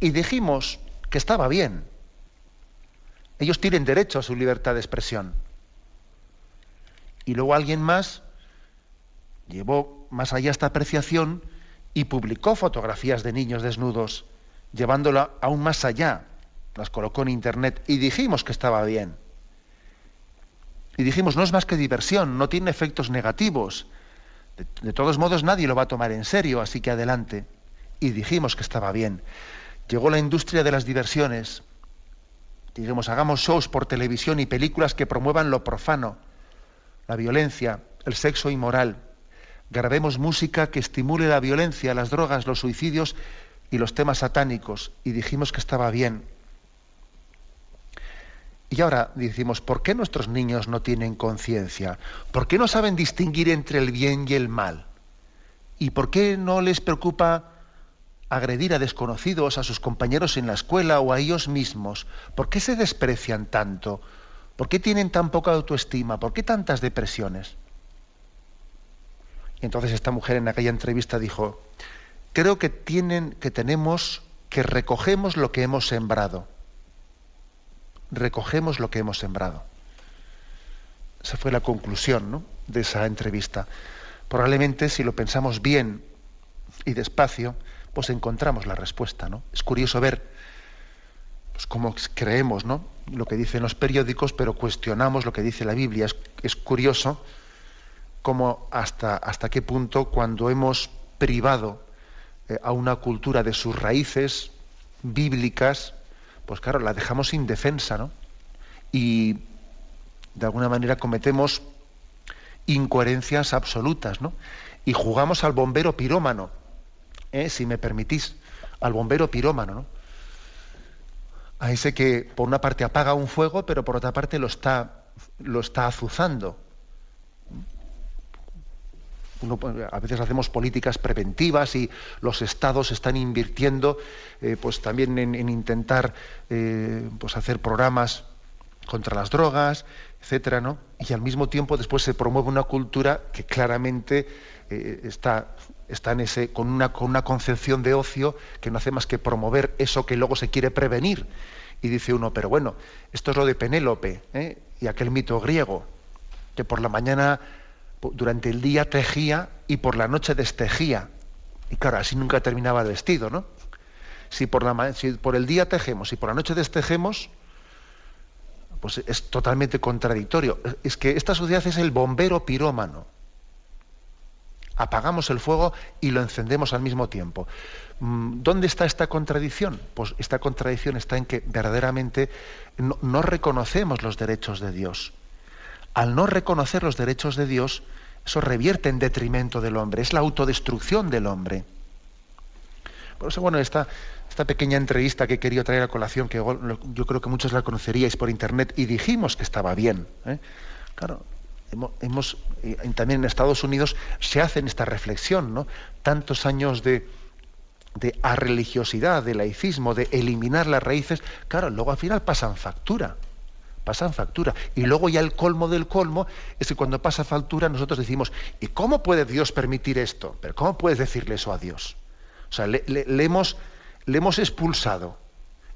Y dijimos que estaba bien. Ellos tienen derecho a su libertad de expresión. Y luego alguien más llevó más allá esta apreciación y publicó fotografías de niños desnudos, llevándola aún más allá. Las colocó en internet y dijimos que estaba bien. Y dijimos, no es más que diversión, no tiene efectos negativos. De, todos modos, nadie lo va a tomar en serio, así que adelante. Y dijimos que estaba bien. Llegó la industria de las diversiones. Dijimos, hagamos shows por televisión y películas que promuevan lo profano, la violencia, el sexo inmoral. Grabemos música que estimule la violencia, las drogas, los suicidios y los temas satánicos. Y dijimos que estaba bien. Y ahora decimos, ¿por qué nuestros niños no tienen conciencia? ¿Por qué no saben distinguir entre el bien y el mal? ¿Y por qué no les preocupa agredir a desconocidos, a sus compañeros en la escuela o a ellos mismos? ¿Por qué se desprecian tanto? ¿Por qué tienen tan poca autoestima? ¿Por qué tantas depresiones? Y entonces esta mujer en aquella entrevista dijo, creo que tienen, que tenemos, que recogemos lo que hemos sembrado recogemos lo que hemos sembrado. Esa fue la conclusión de esa entrevista. Probablemente si lo pensamos bien y despacio, pues encontramos la respuesta. ¿no? Es curioso ver pues, cómo creemos ¿no? lo que dicen los periódicos, pero cuestionamos lo que dice la Biblia. Es, curioso cómo hasta, hasta qué punto cuando hemos privado eh, a una cultura de sus raíces bíblicas, pues claro, la dejamos indefensa, ¿no? Y de alguna manera cometemos incoherencias absolutas, ¿no? Y jugamos al bombero pirómano, ¿eh? si me permitís, al bombero pirómano, ¿no? A ese que por una parte apaga un fuego, pero por otra parte lo está, lo está azuzando a veces hacemos políticas preventivas y los estados están invirtiendo eh, pues también en, intentar eh, pues hacer programas contra las drogas, etcétera, ¿no? Y al mismo tiempo después se promueve una cultura que claramente eh, está, está en ese, con, una, con una concepción de ocio que no hace más que promover eso que luego se quiere prevenir. Y dice uno, pero bueno, esto es lo de Penélope y aquel mito griego, que por la mañana durante el día tejía y por la noche destejía. Y claro, así nunca terminaba el vestido, ¿no? Si por, la, si por el día tejemos y por la noche destejemos, pues es totalmente contradictorio. Es que esta sociedad es el bombero pirómano. Apagamos el fuego y lo encendemos al mismo tiempo. Mm, ¿Dónde está esta contradicción? Pues esta contradicción está en que verdaderamente no reconocemos los derechos de Dios al no reconocer los derechos de Dios, eso revierte en detrimento del hombre, es la autodestrucción del hombre. Por eso, bueno, esta, esta pequeña entrevista que he querido traer a colación, que yo creo que muchos la conoceríais por internet, y dijimos que estaba bien. ¿eh? Claro, eh, también en Estados Unidos se hacen esta reflexión, ¿no? Tantos años de, arreligiosidad, de laicismo, de eliminar las raíces, claro, luego al final pasan factura pasan factura. Y luego ya el colmo del colmo es que cuando pasa factura nosotros decimos, ¿y cómo puede Dios permitir esto? Pero ¿cómo puedes decirle eso a Dios? O sea, le, hemos, le hemos expulsado.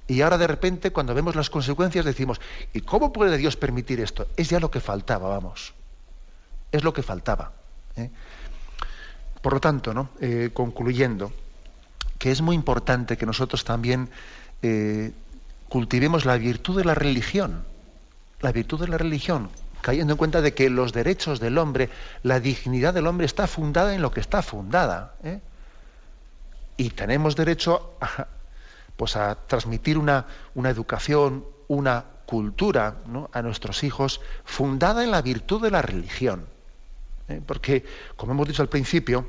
Y ahora de repente cuando vemos las consecuencias decimos, ¿y cómo puede Dios permitir esto? Es ya lo que faltaba, vamos. Es lo que faltaba. ¿eh? Por lo tanto. Eh, concluyendo, que es muy importante que nosotros también eh, cultivemos la virtud de la religión la virtud de la religión, cayendo en cuenta de que los derechos del hombre, la dignidad del hombre está fundada en lo que está fundada. Y tenemos derecho a, pues a transmitir una, una educación, una cultura a nuestros hijos fundada en la virtud de la religión. ¿Eh? Porque, como hemos dicho al principio,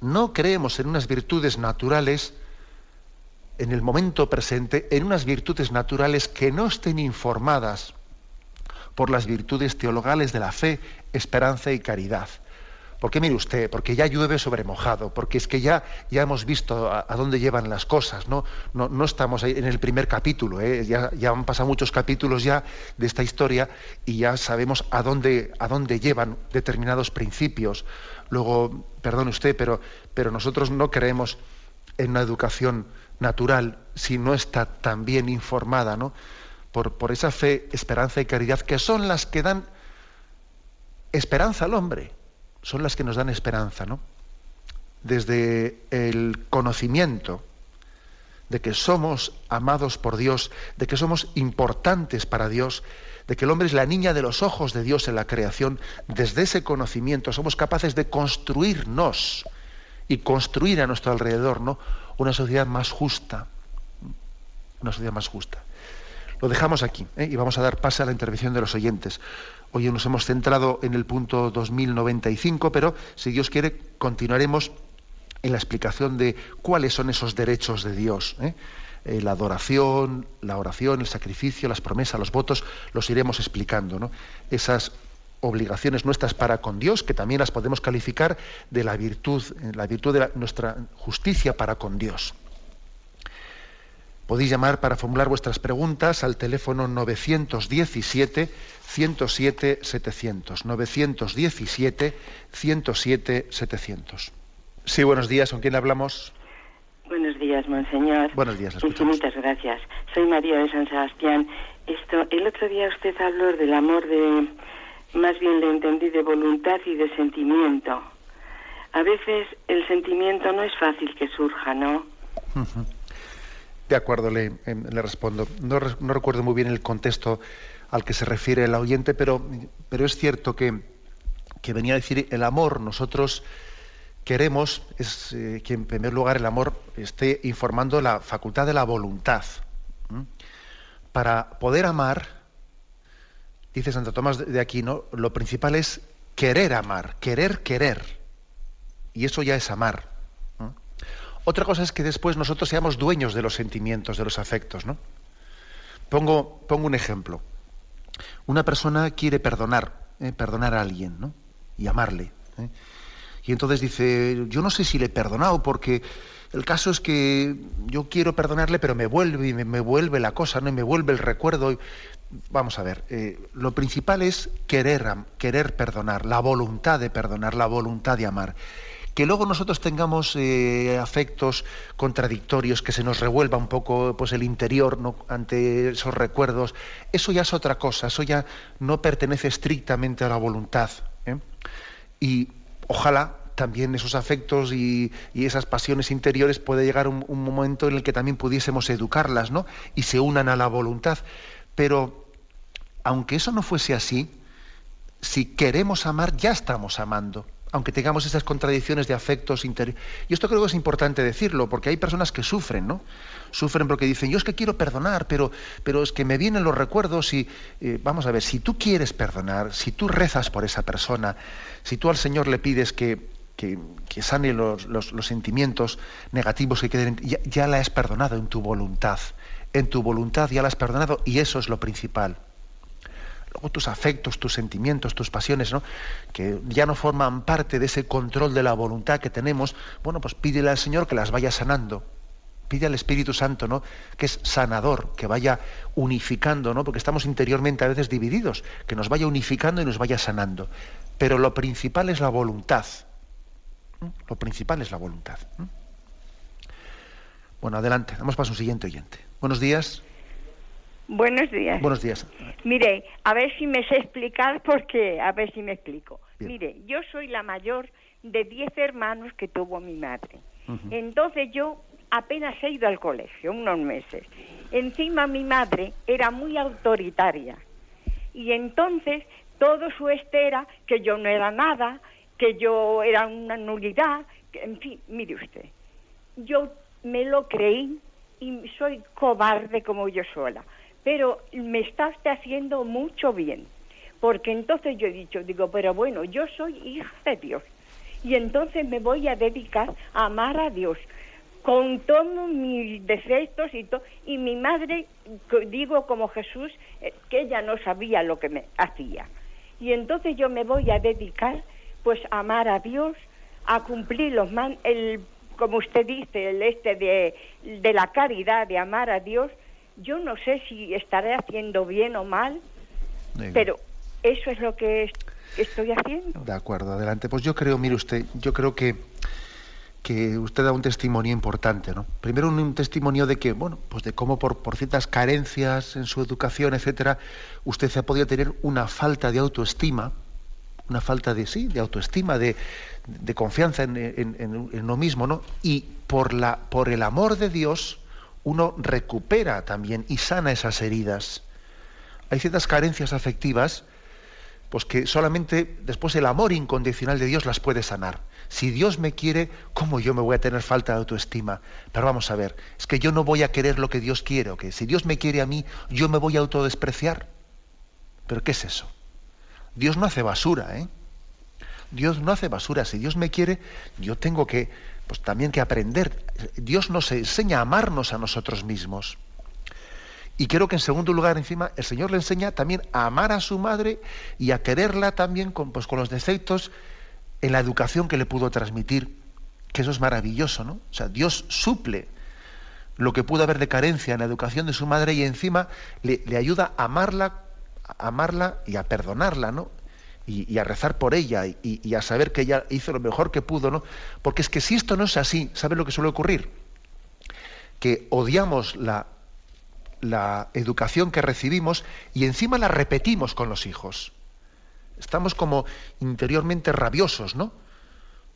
no creemos en unas virtudes naturales en el momento presente, en unas virtudes naturales que no estén informadas por las virtudes teologales de la fe, esperanza y caridad. Porque mire usted, porque ya llueve sobre mojado, porque es que ya, ya hemos visto a, dónde llevan las cosas, ¿no? No, estamos ahí en el primer capítulo, ¿eh? ya, ya, han pasado muchos capítulos ya de esta historia y ya sabemos a dónde, a dónde llevan determinados principios. Luego, perdone usted, pero, pero nosotros no creemos en una educación natural si no está tan bien informada, ¿no? Por, por esa fe, esperanza y caridad, que son las que dan esperanza al hombre son las que nos dan esperanza, ¿no? Desde el conocimiento de que somos amados por Dios, de que somos importantes para Dios, de que el hombre es la niña de los ojos de Dios en la creación, desde ese conocimiento somos capaces de construirnos y construir a nuestro alrededor, ¿no? Una sociedad más justa, una sociedad más justa. Lo dejamos aquí ¿eh? y vamos a dar paso a la intervención de los oyentes. Hoy nos hemos centrado en el punto 2095, pero si Dios quiere, continuaremos en la explicación de cuáles son esos derechos de Dios. ¿eh? Eh, la adoración, la oración, el sacrificio, las promesas, los votos, los iremos explicando. ¿no? Esas obligaciones nuestras para con Dios, que también las podemos calificar de la virtud, la virtud de nuestra justicia para con Dios. Podéis llamar para formular vuestras preguntas al teléfono 917 107 700. 917 107 700. Sí, buenos días. ¿Con quién hablamos? Buenos días, monseñor. Buenos días, Muchas gracias. Soy María de San Sebastián. Esto, el otro día usted habló del amor de, más bien le entendí, de voluntad y de sentimiento. A veces el sentimiento no es fácil que surja, ¿no? De acuerdo, le, em, respondo. No, recuerdo muy bien el contexto al que se refiere el oyente, pero, es cierto que, que, venía a decir el amor. Nosotros queremos es, eh, que, en primer lugar, el amor esté informando la facultad de la voluntad. Para poder amar, dice Santo Tomás de Aquino, lo principal es querer amar, querer querer. Y eso ya es amar. Otra cosa es que después nosotros seamos dueños de los sentimientos, de los afectos, ¿no? Pongo, pongo un ejemplo. Una persona quiere perdonar, ¿eh? perdonar a alguien, ¿no? Y amarle. ¿eh? Y entonces dice, yo no sé si le he perdonado, porque el caso es que yo quiero perdonarle, pero me vuelve y me, vuelve la cosa, ¿no? Y me vuelve el recuerdo. Vamos a ver, eh, lo principal es querer, querer perdonar, la voluntad de perdonar, la voluntad de amar. Que luego nosotros tengamos eh, afectos contradictorios, que se nos revuelva un poco pues, el interior ante esos recuerdos, eso ya es otra cosa, eso ya no pertenece estrictamente a la voluntad. ¿eh? Y ojalá también esos afectos y, esas pasiones interiores puede llegar un, un, momento en el que también pudiésemos educarlas ¿no? y se unan a la voluntad. Pero aunque eso no fuese así, si queremos amar, ya estamos amando aunque tengamos esas contradicciones de afectos interiores. Y esto creo que es importante decirlo, porque hay personas que sufren, ¿no? Sufren porque dicen, yo es que quiero perdonar, pero, pero es que me vienen los recuerdos y, eh, vamos a ver, si tú quieres perdonar, si tú rezas por esa persona, si tú al Señor le pides que, que, sane los, sentimientos negativos que queden, ya, ya la has perdonado en tu voluntad. En tu voluntad ya la has perdonado y eso es lo principal tus afectos, tus sentimientos, tus pasiones, ¿no? que ya no forman parte de ese control de la voluntad que tenemos, bueno, pues pídele al Señor que las vaya sanando. Pide al Espíritu Santo, ¿no? Que es sanador, que vaya unificando, ¿no? Porque estamos interiormente a veces divididos, que nos vaya unificando y nos vaya sanando. Pero lo principal es la voluntad. Lo principal es la voluntad. Bueno, adelante, damos paso a un siguiente oyente. Buenos días. Buenos días. Buenos días. Mire, a ver si me sé explicar porque, a ver si me explico. Mire, yo soy la mayor de diez hermanos que tuvo mi madre. Entonces yo apenas he ido al colegio, unos meses. Encima mi madre era muy autoritaria. Y entonces todo su este era que yo no era nada, que yo era una nulidad, que, en fin, mire usted. Yo me lo creí y soy cobarde como yo sola pero me está haciendo mucho bien, porque entonces yo he dicho, digo, pero bueno, yo soy hija de Dios y entonces me voy a dedicar a amar a Dios con todos mis defectos y todo. Y mi madre, digo como Jesús, eh, que ella no sabía lo que me hacía. Y entonces yo me voy a dedicar pues a amar a Dios, a cumplir los man el como usted dice, el este de, de la caridad, de amar a Dios, yo no sé si estaré haciendo bien o mal, pero eso es lo que estoy haciendo. De acuerdo, adelante. Pues yo creo, mire usted, yo creo que que usted da un testimonio importante, ¿no? Primero un, testimonio de que, bueno, pues de cómo por, por, ciertas carencias en su educación, etcétera, usted ha podido tener una falta de autoestima, una falta de sí, de autoestima, de, de confianza en, en, en, uno mismo, ¿no? Y por la, por el amor de Dios, uno recupera también y sana esas heridas. Hay ciertas carencias afectivas, pues que solamente después el amor incondicional de Dios las puede sanar. Si Dios me quiere, ¿cómo yo me voy a tener falta de autoestima? Pero vamos a ver, es que yo no voy a querer lo que Dios quiere, o que si Dios me quiere a mí, yo me voy a autodespreciar. ¿Pero qué es eso? Dios no hace basura, ¿eh? Dios no hace basura. Si Dios me quiere, yo tengo que, pues también que aprender. Dios nos enseña a amarnos a nosotros mismos. Y creo que en segundo lugar, encima, el Señor le enseña también a amar a su madre y a quererla también con, pues, con los defectos en la educación que le pudo transmitir, que eso es maravilloso, ¿no? O sea, Dios suple lo que pudo haber de carencia en la educación de su madre y encima le, ayuda a amarla, a amarla y a perdonarla, ¿no? Y, a rezar por ella y, a saber que ella hizo lo mejor que pudo, ¿no? Porque es que si esto no es así, ¿sabe lo que suele ocurrir? Que odiamos la, la educación que recibimos y encima la repetimos con los hijos. Estamos como interiormente rabiosos, ¿no?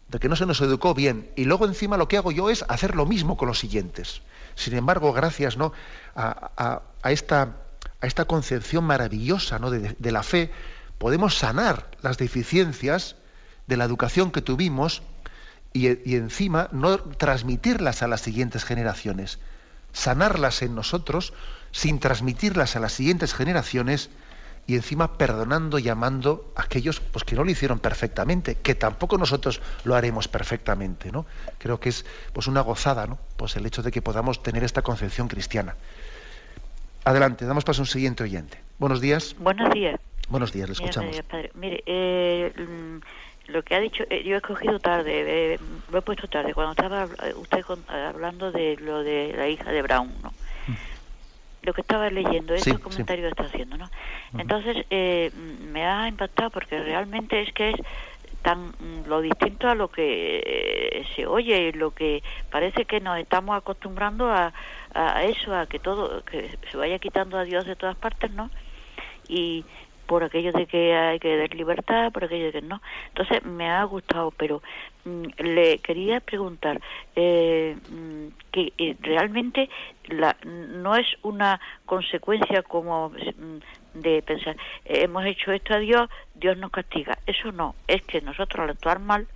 De que no se nos educó bien. Y luego encima lo que hago yo es hacer lo mismo con los siguientes. Sin embargo, gracias ¿no? a, esta, a esta, concepción maravillosa ¿no? de, la fe, podemos sanar las deficiencias de la educación que tuvimos y, encima no transmitirlas a las siguientes generaciones. Sanarlas en nosotros sin transmitirlas a las siguientes generaciones y encima perdonando y amando a aquellos pues, que no lo hicieron perfectamente, que tampoco nosotros lo haremos perfectamente. ¿no? Creo que es pues, una gozada ¿no? pues, el hecho de que podamos tener esta concepción cristiana. Adelante, damos paso a un siguiente oyente. Buenos días. Buenos días. Buenos días, le escuchamos. Mire, eh, mm, lo que ha dicho, eh, yo he cogido tarde, eh, lo he puesto tarde, cuando estaba usted hablando de lo de la hija de Brown, ¿no? lo que estaba leyendo, ese comentario que está haciendo, ¿no? Entonces, eh, me ha impactado porque realmente es que es tan mm, lo distinto a lo que eh, se oye y lo que parece que nos estamos acostumbrando a, a eso, a que todo, que se vaya quitando a Dios de todas partes, ¿no? Y por aquello de que hay que dar libertad, por aquello de que no. Entonces me ha gustado, pero mm, le quería preguntar eh, mm, que eh, realmente la, no es una consecuencia como mm, de pensar hemos hecho esto a Dios, Dios nos castiga. Eso no, es que nosotros al actuar mal,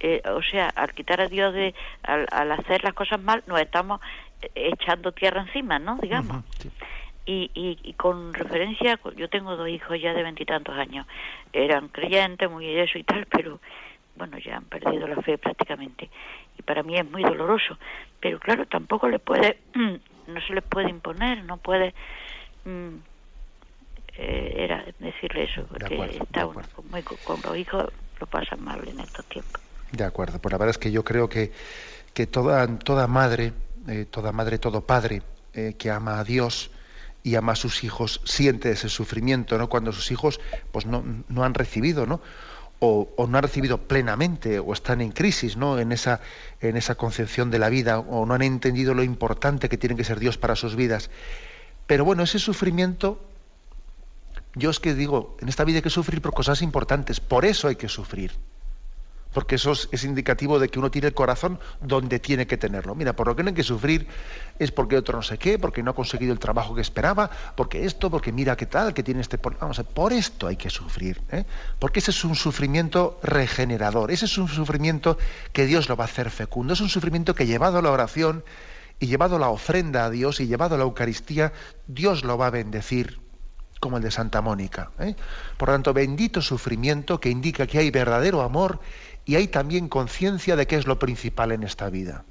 eh, o sea, al quitar a Dios de, al, hacer las cosas mal, nos estamos echando tierra encima, ¿no? Digamos. Y, y, con referencia, yo tengo dos hijos ya de veintitantos años, eran creyentes, muy eso y tal, pero bueno, ya han perdido la fe prácticamente. Y para mí es muy doloroso. Pero claro, tampoco le puede, no se les puede imponer, no puede, mm, eh, era decirle eso, porque está uno muy, con los hijos lo pasan mal en estos tiempos. De acuerdo, pues la verdad es que yo creo que, que toda, toda madre, eh, toda madre, todo padre eh, que ama a Dios, y ama a sus hijos siente ese sufrimiento, ¿no? Cuando sus hijos pues no, no han recibido, ¿no? O, no han recibido plenamente o están en crisis, ¿no? En esa, en esa concepción de la vida o no han entendido lo importante que tiene que ser Dios para sus vidas. Pero bueno, ese sufrimiento, yo es que digo, en esta vida hay que sufrir por cosas importantes, por eso hay que sufrir porque eso es, indicativo de que uno tiene el corazón donde tiene que tenerlo. Mira, por lo que no hay que sufrir es porque otro no sé qué, porque no ha conseguido el trabajo que esperaba, porque esto, porque mira qué tal, que tiene este... Vamos, por esto hay que sufrir, ¿eh? porque ese es un sufrimiento regenerador, ese es un sufrimiento que Dios lo va a hacer fecundo, es un sufrimiento que llevado a la oración y llevado a la ofrenda a Dios y llevado a la Eucaristía, Dios lo va a bendecir como el de Santa Mónica. ¿eh? Por lo tanto, bendito sufrimiento que indica que hay verdadero amor y hay también conciencia de qué es lo principal en esta vida.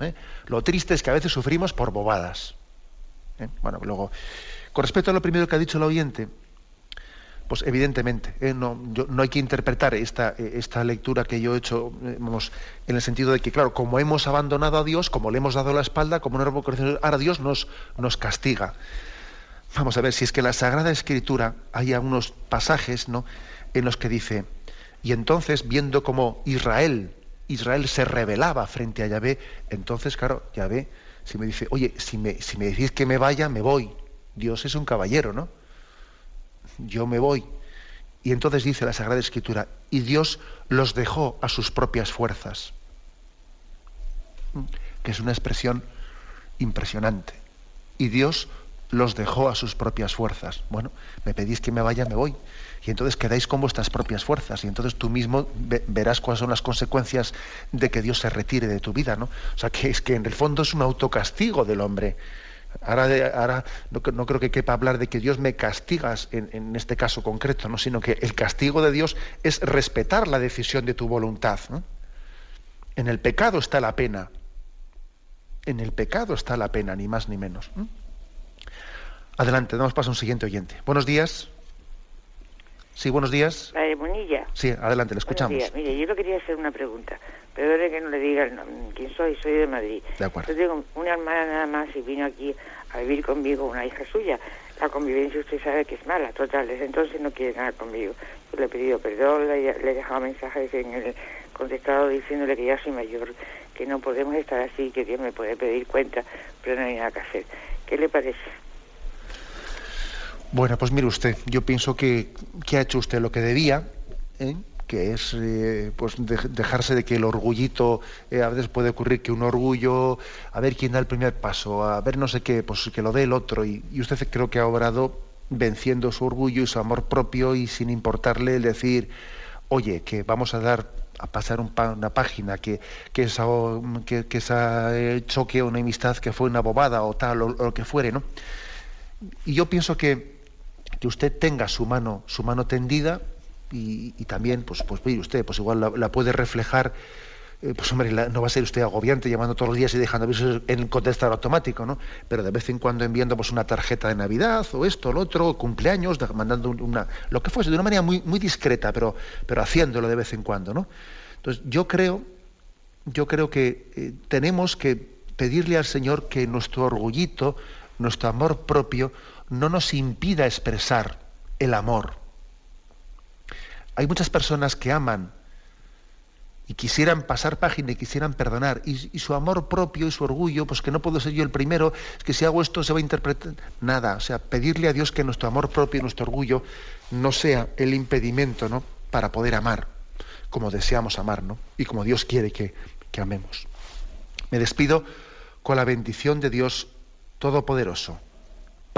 ¿eh? Lo triste es que a veces sufrimos por bobadas. ¿eh? Bueno, luego, con respecto a lo primero que ha dicho el oyente, pues evidentemente, ¿eh? no, no, hay que interpretar esta, esta, lectura que yo he hecho vamos, en el sentido de que, claro, como hemos abandonado a Dios, como le hemos dado la espalda, como no hemos conocido, ahora Dios nos, nos castiga. Vamos a ver, si es que en la Sagrada Escritura hay algunos pasajes ¿no? en los que dice, y entonces viendo como Israel Israel se rebelaba frente a Yahvé, entonces, claro, Yahvé, si me dice, oye, si me, si me decís que me vaya, me voy. Dios es un caballero, ¿no? Yo me voy. Y entonces dice la Sagrada Escritura, y Dios los dejó a sus propias fuerzas. Que es una expresión impresionante. Y Dios los dejó a sus propias fuerzas. Bueno, me pedís que me vaya, me voy y entonces quedáis con vuestras propias fuerzas y entonces tú mismo verás cuáles son las consecuencias de que Dios se retire de tu vida, ¿no? O sea, que es que en el fondo es un autocastigo del hombre. Ahora, ahora no, creo que quepa hablar de que Dios me castigas en, este caso concreto, ¿no? sino que el castigo de Dios es respetar la decisión de tu voluntad. En el pecado está la pena. En el pecado está la pena, ni más ni menos. Adelante, damos paso a un siguiente oyente. Buenos días. Sí, buenos días. La de Monilla. Sí, adelante, le escuchamos. Buenos días. Mire, yo le quería hacer una pregunta. Perdone que no le diga quién soy, soy de Madrid. De acuerdo. Yo tengo una hermana nada más y vino aquí a vivir conmigo una hija suya. La convivencia usted sabe que es mala, total. Desde entonces no quiere nada conmigo. Yo le he pedido perdón, le, he dejado mensajes en el contestado diciéndole que ya soy mayor, que no podemos estar así, que Dios me puede pedir cuenta, pero no hay nada que hacer. ¿Qué le parece? Bueno, pues mire usted, yo pienso que, ha hecho usted lo que debía, ¿eh? que es eh, pues dejarse de que el orgullito, eh, a veces puede ocurrir que un orgullo, a ver quién da el primer paso, a ver no sé qué, pues que lo dé el otro, y, usted creo que ha obrado venciendo su orgullo y su amor propio y sin importarle el decir, oye, que vamos a dar a pasar una página, que, que, esa, que, que esa choque o una amistad que fue una bobada o tal, o lo que fuere, ¿no? Y yo pienso que, que usted tenga su mano, su mano tendida y, también, pues, pues mire usted, pues igual la, puede reflejar, eh, pues hombre, no va a ser usted agobiante llamando todos los días y dejando avisos en el contestador automático, ¿no? Pero de vez en cuando enviando pues una tarjeta de Navidad o esto, o lo otro, cumpleaños, mandando una, lo que fuese, de una manera muy, muy discreta, pero, pero haciéndolo de vez en cuando, ¿no? Entonces yo creo, yo creo que eh, tenemos que pedirle al Señor que nuestro orgullito, nuestro amor propio, no nos impida expresar el amor. Hay muchas personas que aman y quisieran pasar página y quisieran perdonar, y, su amor propio y su orgullo, pues que no puedo ser yo el primero, es que si hago esto se va a interpretar nada, o sea, pedirle a Dios que nuestro amor propio y nuestro orgullo no sea el impedimento, ¿no? para poder amar como deseamos amar, ¿no? y como Dios quiere que, que amemos. Me despido con la bendición de Dios Todopoderoso.